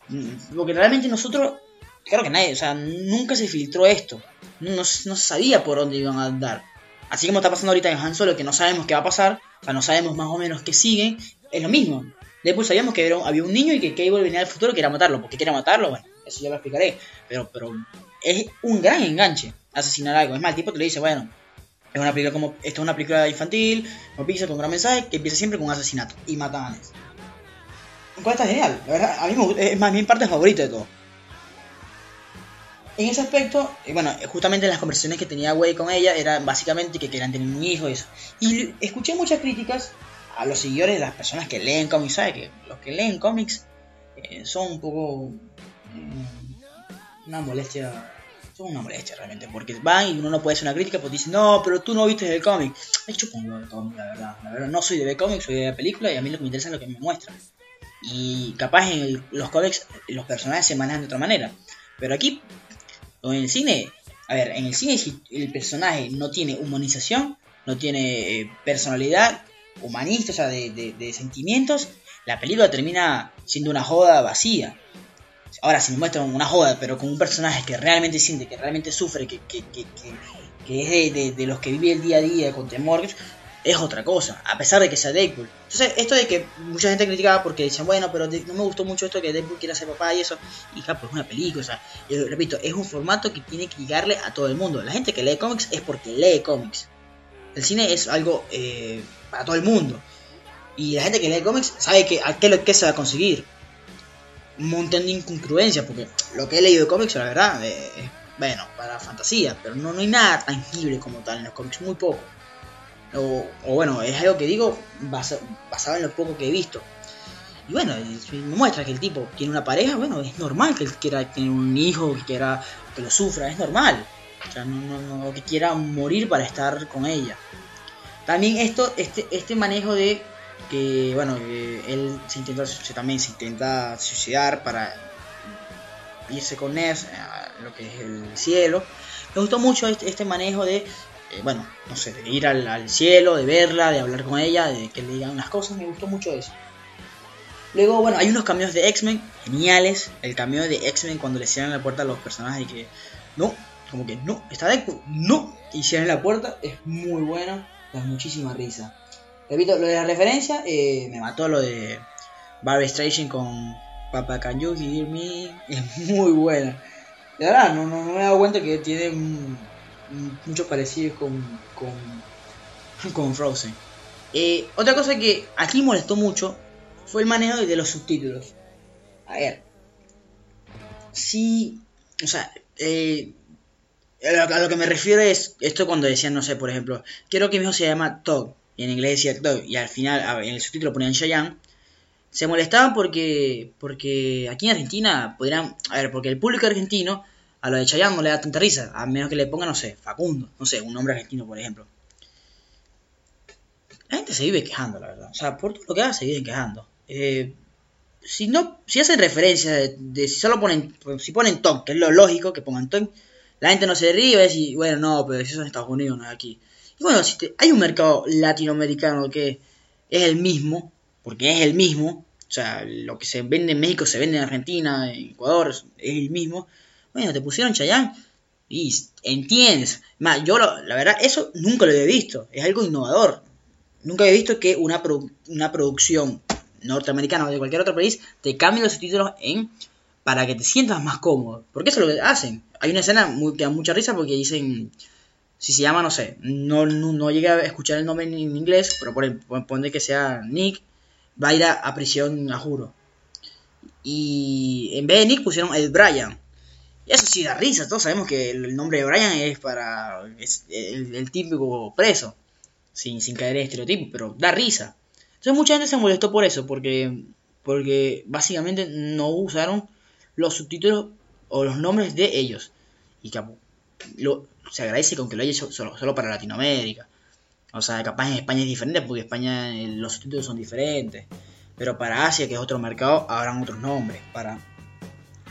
mm, porque realmente nosotros claro que nadie, o sea, nunca se filtró esto. No, no, sabía por dónde iban a andar. Así como está pasando ahorita en Han Solo, que no sabemos qué va a pasar, o sea, no sabemos más o menos qué siguen, es lo mismo. Después sabíamos que había un niño y que Cable venía del futuro que era matarlo. ¿Por qué quiere matarlo? Bueno, eso ya lo explicaré. Pero, pero es un gran enganche asesinar algo. Es más, el tipo te lo dice, bueno, es una película como, esto es una película infantil, como Pixar con gran mensaje, que empieza siempre con un asesinato. Y matan a cual está genial, la verdad, a mí me gusta- es más mi parte favorita de todo. En ese aspecto, eh, bueno, justamente las conversaciones que tenía Wade con ella eran básicamente que querían tener un hijo y eso. Y escuché muchas críticas a los seguidores de las personas que leen cómics, ¿sabes? Que los que leen cómics eh, son un poco mm, una molestia, son una molestia realmente, porque van y uno no puede hacer una crítica porque dicen, no, pero tú no viste el cómic. Ay, un huevo el cómic, la verdad, la verdad, no soy de ver cómics, soy de ver películas y a mí lo que me interesa es lo que me muestran. Y capaz en los cómics los personajes se manejan de otra manera. Pero aquí, o en el cine, a ver, en el cine si el personaje no tiene humanización, no tiene eh, personalidad humanista, o sea, de, sentimientos, la película termina siendo una joda vacía. Ahora, si me muestran una joda, pero con un personaje que realmente siente, que realmente sufre, que, que, que, que es de, los que vive el día a día con temor, es otra cosa, a pesar de que sea Deadpool. Entonces, esto de que mucha gente criticaba porque dicen, bueno, pero no me gustó mucho esto que Deadpool quiera ser papá y eso, y pues es una película, o sea, repito, es un formato que tiene que llegarle a todo el mundo. La gente que lee cómics es porque lee cómics. El cine es algo eh, para todo el mundo. Y la gente que lee cómics sabe que a qué, que se va a conseguir. Un montón de incongruencias, porque lo que he leído de cómics, la verdad, eh, bueno, para fantasía, pero no, no hay nada tangible como tal en los cómics, muy poco. O, bueno, es algo que digo basado en lo poco que he visto. Y bueno, muestra que el tipo tiene una pareja, bueno, es normal que él quiera tener un hijo, que quiera que lo sufra, es normal. O sea, no, no, que quiera morir para estar con ella. También esto, este, este manejo de que, bueno, él se intenta, también se intenta suicidar para irse con Ness a lo que es el cielo. Me gustó mucho este, este manejo de eh, bueno, no sé, de ir al, cielo, de verla, de hablar con ella, de que le digan unas cosas, me gustó mucho eso. Luego, bueno, hay unos cambios de X-Men geniales. El cambio de X-Men cuando le cierran la puerta a los personajes y que, no, como que no, está Deadpool, no, y cierran la puerta, es muy bueno, da muchísima risa. Repito, lo de la referencia, eh, me mató lo de Barbie Station con Papa Can You Hear Me, es muy buena. De verdad, no, no, no me he dado cuenta que tiene un mucho parecido con, con, con Frozen. Eh, otra cosa que aquí molestó mucho fue el manejo de los subtítulos. A ver, si, o sea, eh, a lo que me refiero es esto cuando decían, no sé, por ejemplo, quiero que mi hijo se llama Todd, y en inglés decía Todd, y al final en el subtítulo ponían Cheyenne, se molestaban porque, porque aquí en Argentina podrían, a ver, porque el público argentino a lo de Chayanne no le da tanta risa, a menos que le ponga, no sé, Facundo, no sé, un nombre argentino, por ejemplo. La gente se vive quejando, la verdad. O sea, por todo lo que haga se viven quejando. Eh, si no, si hacen referencia de, si solo ponen, si ponen Tom, que es lo lógico que pongan Tom, la gente no se ríe y va bueno, no, pero eso es en Estados Unidos, no es aquí. Y bueno, si hay un mercado latinoamericano que es el mismo, porque es el mismo, o sea, lo que se vende en México se vende en Argentina, en Ecuador, es el mismo. Bueno, te pusieron Chayanne y entiendes. Yo la verdad, eso nunca lo había visto. Es algo innovador. Nunca había visto que una, una producción norteamericana o de cualquier otro país te cambie los subtítulos en para que te sientas más cómodo. Porque eso es lo que hacen. Hay una escena que da mucha risa porque dicen, si se llama, no sé, no, no, llegué a escuchar el nombre en, inglés, pero por, pone que sea Nick, va a ir a, prisión, a juro. Y en vez de Nick pusieron el Brian. Eso sí da risa, todos sabemos que el nombre de Brian es para el, típico preso, sin, sin caer en estereotipos, pero da risa. Entonces mucha gente se molestó por eso, porque, porque básicamente no usaron los subtítulos o los nombres de ellos. Y que lo, se agradece con que lo haya hecho solo, solo para Latinoamérica. O sea, capaz en España es diferente porque en España eh, los subtítulos son diferentes. Pero para Asia, que es otro mercado, habrán otros nombres. Para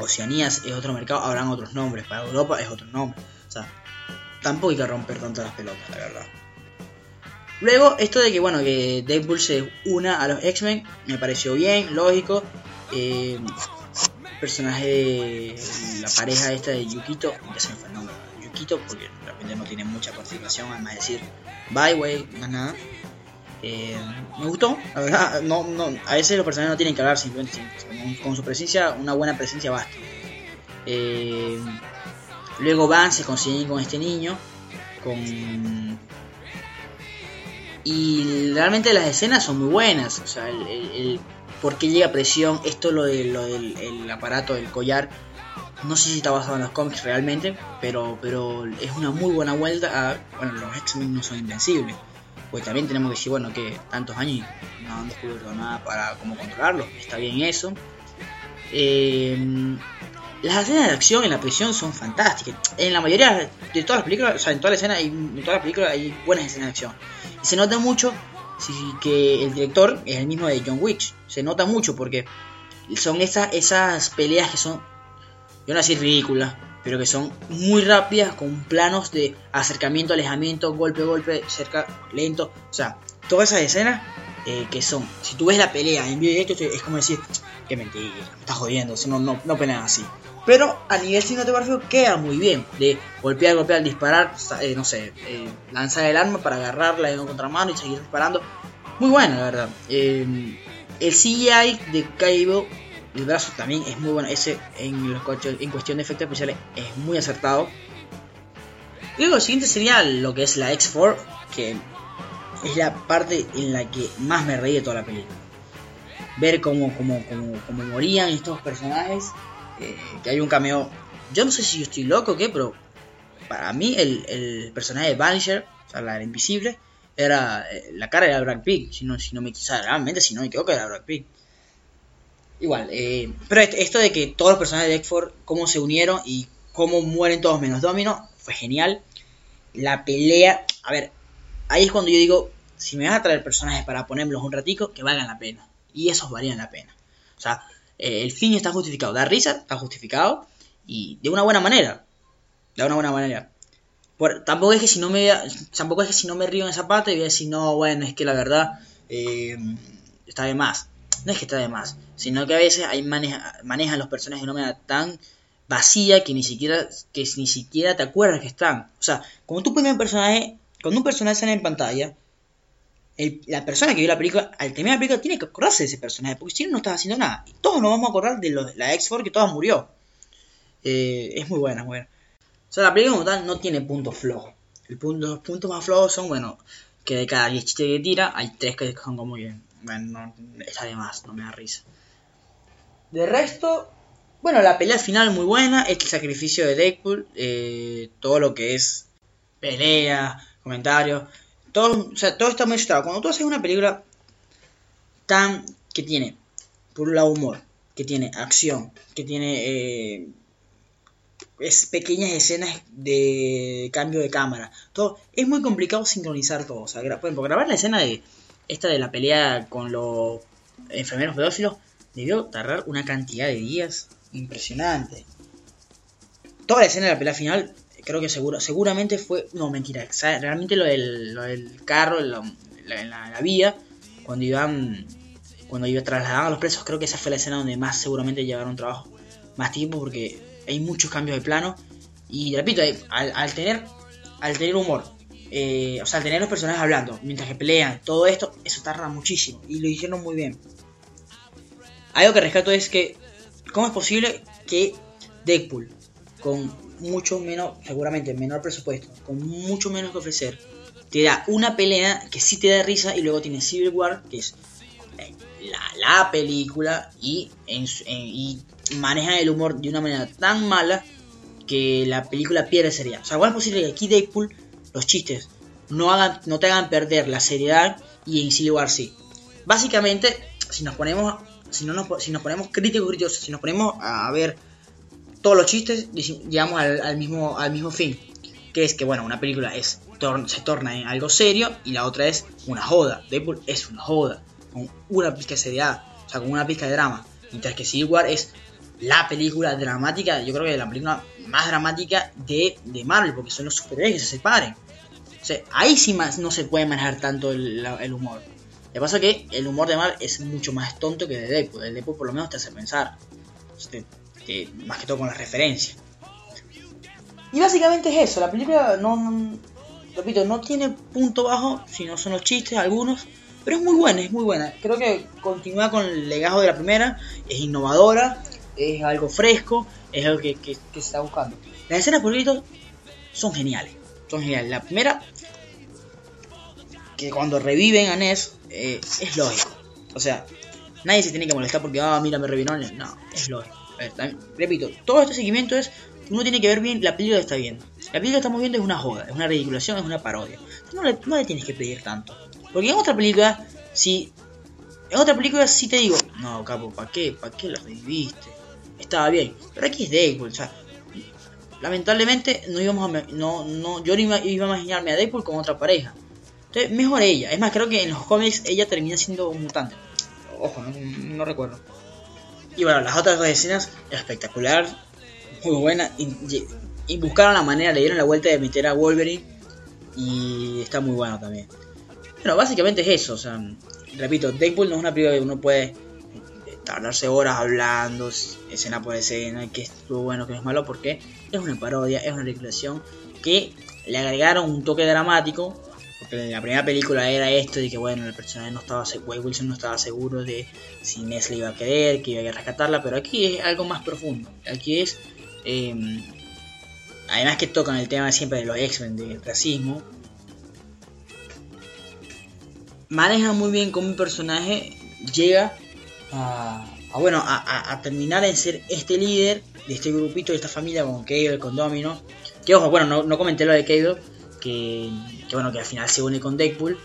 Oceanía es otro mercado, habrán otros nombres. Para Europa es otro nombre. O sea, tampoco hay que romper tanto las pelotas, la verdad. Luego, esto de que, bueno, que Deadpool se una a los X-Men, me pareció bien, lógico. Eh, personaje la pareja esta de Yukito, ya se me fue el nombre, Yukito, porque realmente no tiene mucha participación, además de decir bye, way, más nada. Eh, me gustó, la verdad, no, no, a veces los personajes no tienen que hablar, simplemente con, su presencia, una buena presencia basta. Eh, luego van, se consiguen con este niño, con... Y realmente las escenas son muy buenas, o sea, el, el, por qué llega presión, esto lo, de, lo del el aparato del collar, no sé si está basado en los cómics realmente, pero, pero es una muy buena vuelta a, bueno, los X-Men no son invencibles pues también tenemos que decir, bueno, que tantos años no han descubierto nada para cómo controlarlo, está bien eso. Eh, las escenas de acción en la prisión son fantásticas. En la mayoría de todas las películas, o sea, en toda la escena, en todas las películas hay buenas escenas de acción. Y se nota mucho sí, que el director es el mismo de John Wick. Se nota mucho porque son esas, esas peleas que son, yo no decir ridículas, pero que son muy rápidas con planos de acercamiento, alejamiento, golpe, golpe, cerca, lento. O sea, todas esas escenas eh, que son, si tú ves la pelea en video directo, es como decir, que mentira, me estás jodiendo, no, no, no pelean así. Pero a nivel cinematográfico queda muy bien. De golpear, golpear, disparar, eh, no sé, eh, lanzar el arma para agarrarla en un contramano y seguir disparando. Muy bueno, la verdad. el CGI de Cable, el brazo también es muy bueno. Ese en, los, en cuestión de efectos especiales es muy acertado. Y luego lo siguiente sería lo que es la X4, que es la parte en la que más me reí de toda la película. Ver cómo, cómo, cómo, cómo morían estos personajes, eh, que hay un cameo. Yo no sé si yo estoy loco o qué, pero para mí el, personaje de Vanisher, o sea, la invisible, era eh, la cara era Brad Pitt, si no, si no me quizá realmente si no me equivoco era Brad Pitt. Igual, eh, pero esto de que todos los personajes de x cómo se unieron y cómo mueren todos menos Domino, fue genial. La pelea, a ver, ahí es cuando yo digo, si me vas a traer personajes para ponerlos un ratico, que valgan la pena. Y esos valían la pena. O sea, eh, el fin está justificado. Da risa, está justificado. Y de una buena manera. De una buena manera. tampoco es que si no me tampoco es que si no me río en esa parte voy a decir no bueno es que la verdad eh, está de más no es que está de más sino que a veces hay manejan los personajes de una manera tan vacía que ni siquiera que ni siquiera te acuerdas que están o sea como tú pones personaje cuando un personaje sale en pantalla, la persona que vio la película, al terminar la película, tiene que acordarse de ese personaje, porque si no, no estás haciendo nada. Y todos nos vamos a acordar de, la X-Force que todas murió. Eh, es muy buena, muy buena. O sea, la película como tal no tiene puntos flojos. Los puntos más flojos son, bueno, que de cada 10 chistes que tira, hay 3 que son como bien. Bueno, no, está de más, no me da risa. De resto, bueno, la pelea final muy buena, este sacrificio de Deadpool, eh, todo lo que es pelea, comentarios. Todo, o sea, todo está muy ajustado. Cuando tú haces una película tan que tiene, por un lado, humor, que tiene acción, que tiene eh, es pequeñas escenas de cambio de cámara, todo es muy complicado sincronizar todo. O sea, por ejemplo, grabar la escena de esta de la pelea con los enfermeros pedófilos debió tardar una cantidad de días impresionante. Toda la escena de la pelea final creo que seguro, seguramente fue, no mentira, realmente lo del, lo del carro, en la, vía, cuando iban, cuando iban trasladaban a los presos, creo que esa fue la escena donde más seguramente llevaron trabajo, más tiempo porque hay muchos cambios de plano y repito, al, tener, al tener humor, eh, o sea, tener los personajes hablando mientras que pelean, todo esto, eso tarda muchísimo y lo hicieron muy bien. Algo que rescato es que, ¿cómo es posible que Deadpool, con mucho menos, seguramente menor presupuesto, con mucho menos que ofrecer, te da una pelea que sí te da risa y luego tiene Civil War, que es eh, la, película y, en, y maneja el humor de una manera tan mala que la película pierde seriedad. O sea, igual es posible que aquí Deadpool los chistes no, hagan, no te hagan perder la seriedad y War sí. Básicamente, si nos ponemos, si no nos, si nos ponemos críticos, críticos, si nos ponemos a ver todos los chistes llegamos al, mismo, al mismo fin. Que es que, bueno, una película es se torna en algo serio y la otra es una joda. Deadpool es una joda, con una pizca de seriedad, o sea, con una pizca de drama. Mientras que Civil War es la película dramática, yo creo que la película más dramática de, de Marvel, porque son los superhéroes que se separen. Ahí sí más no se puede manejar tanto el, humor. Lo que pasa es que el humor de Marvel es mucho más tonto que de Deadpool. El Deadpool por lo menos te hace pensar más que todo con las referencias. Y básicamente es eso, la película no, repito, no tiene punto bajo, sino son los chistes, algunos, pero es muy buena, es muy buena. Creo que continúa con el legajo de la primera, es innovadora, es algo fresco, es algo que, se está buscando. Las escenas por son geniales, La primera, que cuando reviven a Ness, eh, es lógico. O sea, nadie se tiene que molestar porque, ah, mira, me revivieron. No, es lógico repito, todo este seguimiento es uno tiene que ver bien la película que está viendo. La película que estamos viendo es una joda, es una ridiculación, es una parodia. No le, no le tienes que pedir tanto. Porque en otra película, si. En otra película sí te digo, no, capo, ¿para qué? ¿Para qué la reviviste? Estaba bien. Pero aquí es Deadpool, o sea. Lamentablemente no íbamos a. No, no, yo no iba, a imaginarme a Deadpool con otra pareja. Entonces, mejor ella. Es más, creo que en los cómics ella termina siendo un mutante. Ojo, no, recuerdo. Y bueno, las otras dos escenas, espectacular, muy buena. Y, buscaron la manera, le dieron la vuelta de meter a Wolverine. Y está muy bueno también. Bueno, básicamente es eso. O sea, repito, Deadpool no es una película que uno puede tardarse horas hablando, escena por escena, que estuvo bueno, que es malo, porque es una parodia, es una recreación que le agregaron un toque dramático, porque en la primera película era esto de que bueno, el personaje no estaba Wilson no estaba seguro de si Ness iba a querer, que iba a rescatarla, pero aquí es algo más profundo, aquí es em, además que tocan el tema siempre de los X-Men, del racismo, maneja muy bien cómo un personaje llega a, bueno, a, terminar en ser este líder de este grupito, de esta familia con Cable, con Domino. Que ojo, bueno, no, comenté lo de Cable, que, bueno, que al final se une con Deadpool.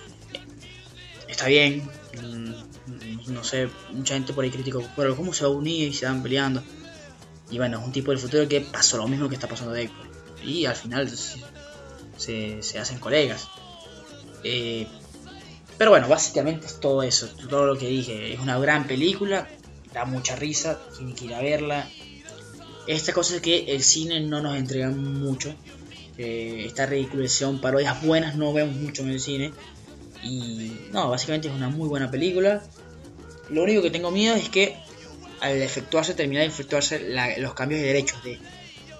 Está bien, mm, no sé, mucha gente por ahí criticó, pero ¿cómo se va a unir y se van peleando? Y bueno, es un tipo del futuro que pasó lo mismo que está pasando Deadpool. Y al final se, se hacen colegas. Eh, pero bueno, básicamente es todo eso, todo lo que dije. Es una gran película, da mucha risa, tiene que ir a verla. Esta cosa es que el cine no nos entrega mucho. esta ridiculización, parodias buenas no vemos mucho en el cine. Y no, básicamente es una muy buena película. Lo único que tengo miedo es que al efectuarse, terminar de efectuarse los cambios de derechos de,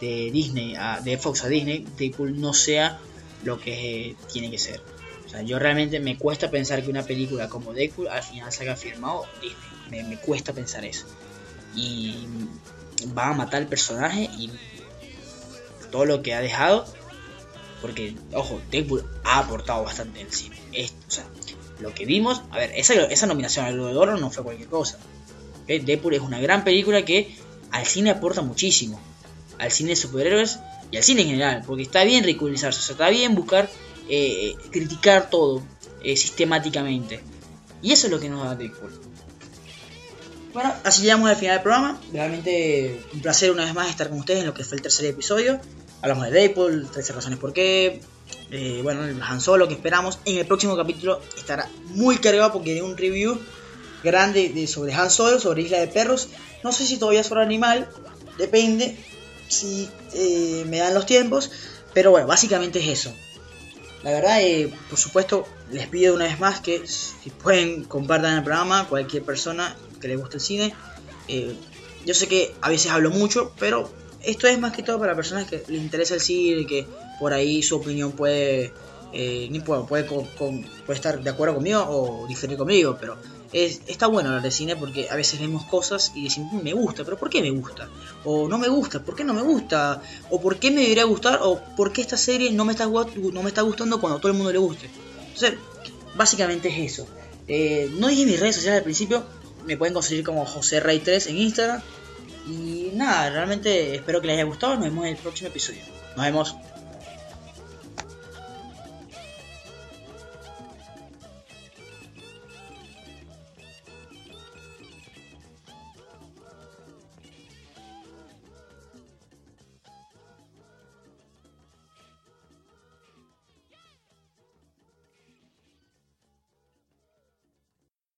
de Disney, de Fox a Disney, Deadpool no sea lo que tiene que ser. O sea, yo realmente me cuesta pensar que una película como Deadpool al final se haya firmado Disney. Me, cuesta pensar eso. Y va a matar al personaje y todo lo que ha dejado. Porque, ojo, Deadpool ha aportado bastante en el cine. o sea, lo que vimos, a ver, esa, nominación al Globo de Oro no fue cualquier cosa. Deadpool es una gran película que al cine aporta muchísimo. Al cine de superhéroes y al cine en general. Porque está bien ridiculizarse, o sea, está bien buscar eh, criticar todo eh, sistemáticamente. Y eso es lo que nos da Deadpool. Bueno, así llegamos al final del programa. Realmente un placer una vez más estar con ustedes en lo que fue el tercer episodio. Hablamos de Deadpool, 13 razones por qué. Eh, bueno, Han Solo que esperamos. En el próximo capítulo estará muy cargado porque hay un review grande de, sobre Han Solo, sobre Isla de Perros. No sé si todavía sobre animal, depende si me dan los tiempos. Pero bueno, básicamente es eso. La verdad, eh, por supuesto, les pido una vez más que si pueden compartan el programa, cualquier persona que le guste el cine. Eh, yo sé que a veces hablo mucho, pero esto es más que todo para personas que les interesa el cine que por ahí su opinión puede, eh, puede, puede estar de acuerdo conmigo o diferir conmigo, pero está bueno hablar de cine porque a veces vemos cosas y decimos, mm, me gusta, pero ¿por qué me gusta? O no me gusta, ¿por qué no me gusta? O ¿por qué me debería gustar? O ¿por qué esta serie no me está, no me está gustando cuando a todo el mundo le guste? Entonces, básicamente es eso. Eh, no dije mis redes sociales al principio, me pueden conseguir como José Rey 3 en Instagram. Y nada, realmente espero que les haya gustado. Nos vemos en el próximo episodio. Nos vemos.